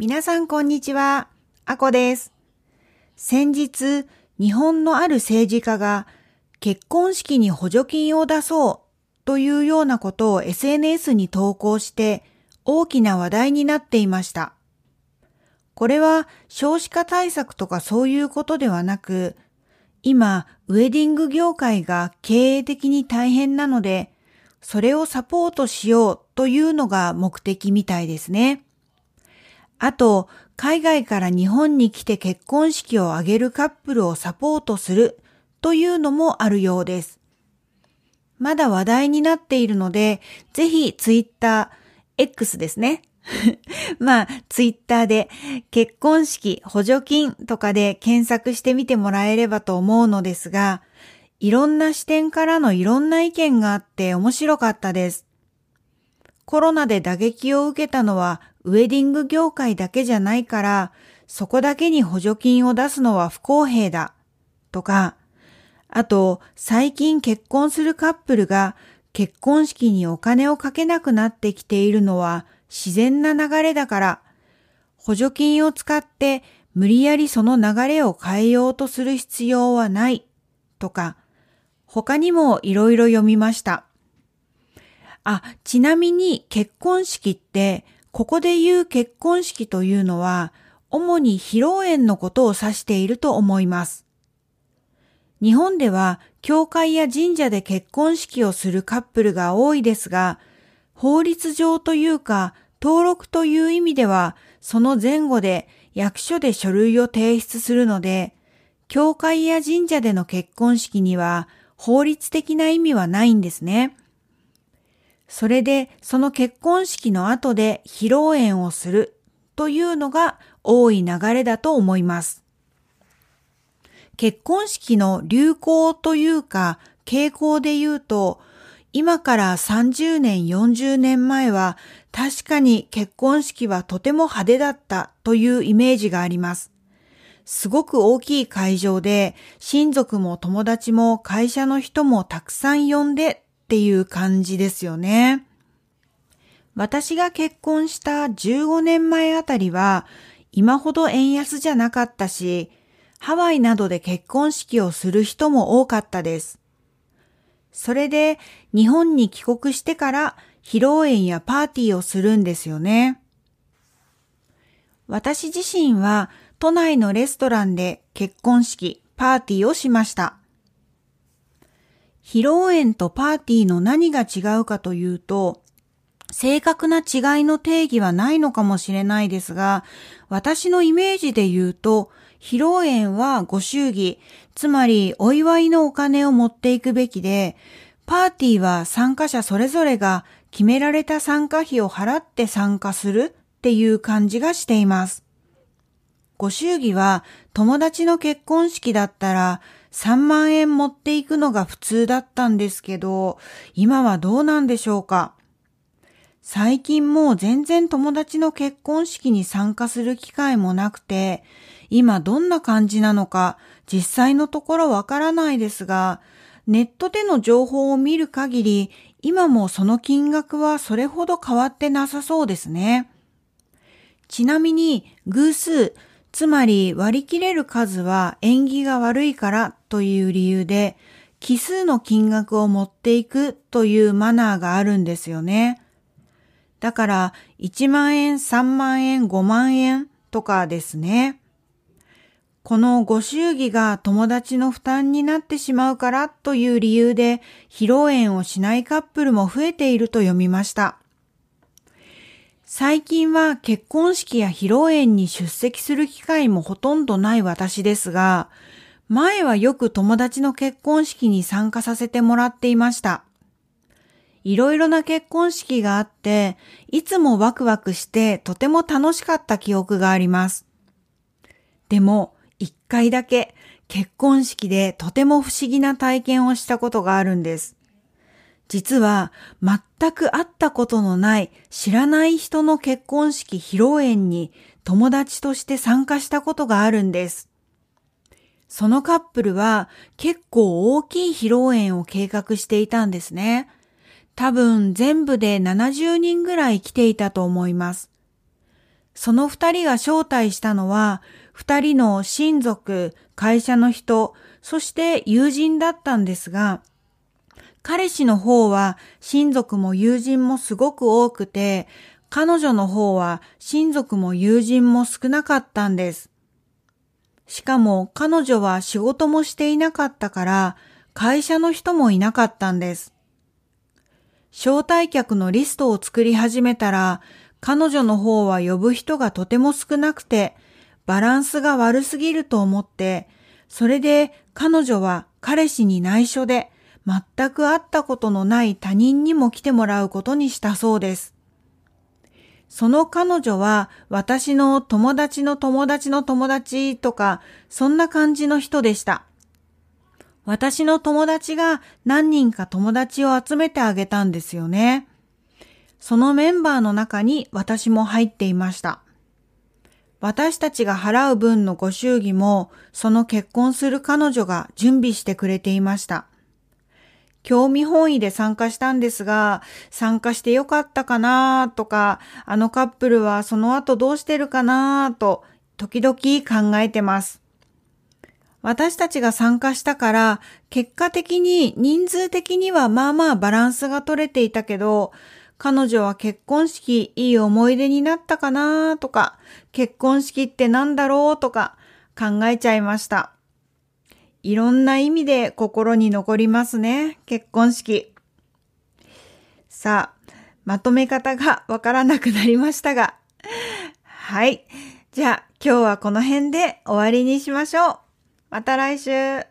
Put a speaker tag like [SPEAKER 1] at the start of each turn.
[SPEAKER 1] 皆さんこんにちは。あこです。先日、日本のある政治家が結婚式に補助金を出そうというようなことを SNS に投稿して大きな話題になっていました。これは少子化対策とかそういうことではなく、今、ウェディング業界が経営的に大変なので、それをサポートしようというのが目的みたいですね。あと、海外から日本に来て結婚式を挙げるカップルをサポートするというのもあるようです。まだ話題になっているので、ぜひツイッター、X ですね。まあ、ツイッターで結婚式補助金とかで検索してみてもらえればと思うのですが、いろんな視点からのいろんな意見があって面白かったです。コロナで打撃を受けたのはウェディング業界だけじゃないから、そこだけに補助金を出すのは不公平だ。とか、あと、最近結婚するカップルが結婚式にお金をかけなくなってきているのは自然な流れだから、補助金を使って無理やりその流れを変えようとする必要はない。とか、他にもいろいろ読みました。あ、ちなみに結婚式ってここで言う結婚式というのは、主に披露宴のことを指していると思います。日本では、教会や神社で結婚式をするカップルが多いですが、法律上というか、登録という意味では、その前後で役所で書類を提出するので、教会や神社での結婚式には法律的な意味はないんですね。それでその結婚式の後で披露宴をするというのが多い流れだと思います。結婚式の流行というか傾向で言うと、今から30年40年前は確かに結婚式はとても派手だったというイメージがあります。すごく大きい会場で親族も友達も会社の人もたくさん呼んでっていう感じですよね。私が結婚した15年前あたりは今ほど円安じゃなかったし、ハワイなどで結婚式をする人も多かったです。それで日本に帰国してから披露宴やパーティーをするんですよね。私自身は都内のレストランで結婚式、パーティーをしました。披露宴とパーティーの何が違うかというと、正確な違いの定義はないのかもしれないですが、私のイメージで言うと、披露宴はご祝儀、つまりお祝いのお金を持っていくべきで、パーティーは参加者それぞれが決められた参加費を払って参加するっていう感じがしています。ご祝儀は友達の結婚式だったら3万円持っていくのが普通だったんですけど、今はどうなんでしょうか？最近もう全然友達の結婚式に参加する機会もなくて、今どんな感じなのか実際のところわからないですが、ネットでの情報を見る限り、今もその金額はそれほど変わってなさそうですね。ちなみに偶数つまり割り切れる数は縁起が悪いからという理由で奇数の金額を持っていくというマナーがあるんですよね。だから1万円、3万円、5万円とかですね。このご祝儀が友達の負担になってしまうからという理由で披露宴をしないカップルも増えていると読みました。最近は結婚式や披露宴に出席する機会もほとんどない私ですが、前はよく友達の結婚式に参加させてもらっていました。いろいろな結婚式があって、いつもワクワクしてとても楽しかった記憶があります。でも、一回だけ結婚式でとても不思議な体験をしたことがあるんです。実は全く会ったことのない知らない人の結婚式披露宴に友達として参加したことがあるんです。そのカップルは結構大きい披露宴を計画していたんですね。多分全部で70人ぐらい来ていたと思います。その二人が招待したのは、二人の親族、会社の人、そして友人だったんですが、彼氏の方は親族も友人もすごく多くて、彼女の方は親族も友人も少なかったんです。しかも彼女は仕事もしていなかったから会社の人もいなかったんです。招待客のリストを作り始めたら彼女の方は呼ぶ人がとても少なくてバランスが悪すぎると思ってそれで彼女は彼氏に内緒で全く会ったことのない他人にも来てもらうことにしたそうです。その彼女は私の友達の友達の友達とか、そんな感じの人でした。私の友達が何人か友達を集めてあげたんですよね。そのメンバーの中に私も入っていました。私たちが払う分のご祝儀も、その結婚する彼女が準備してくれていました。興味本位で参加したんですが、参加してよかったかなとか、あのカップルはその後どうしてるかなと、時々考えてます。私たちが参加したから、結果的に人数的にはまあまあバランスが取れていたけど、彼女は結婚式いい思い出になったかなとか、結婚式って何だろうとか考えちゃいました。いろんな意味で心に残りますね。結婚式。さあ、まとめ方がわからなくなりましたが。はい。じゃあ今日はこの辺で終わりにしましょう。また来週。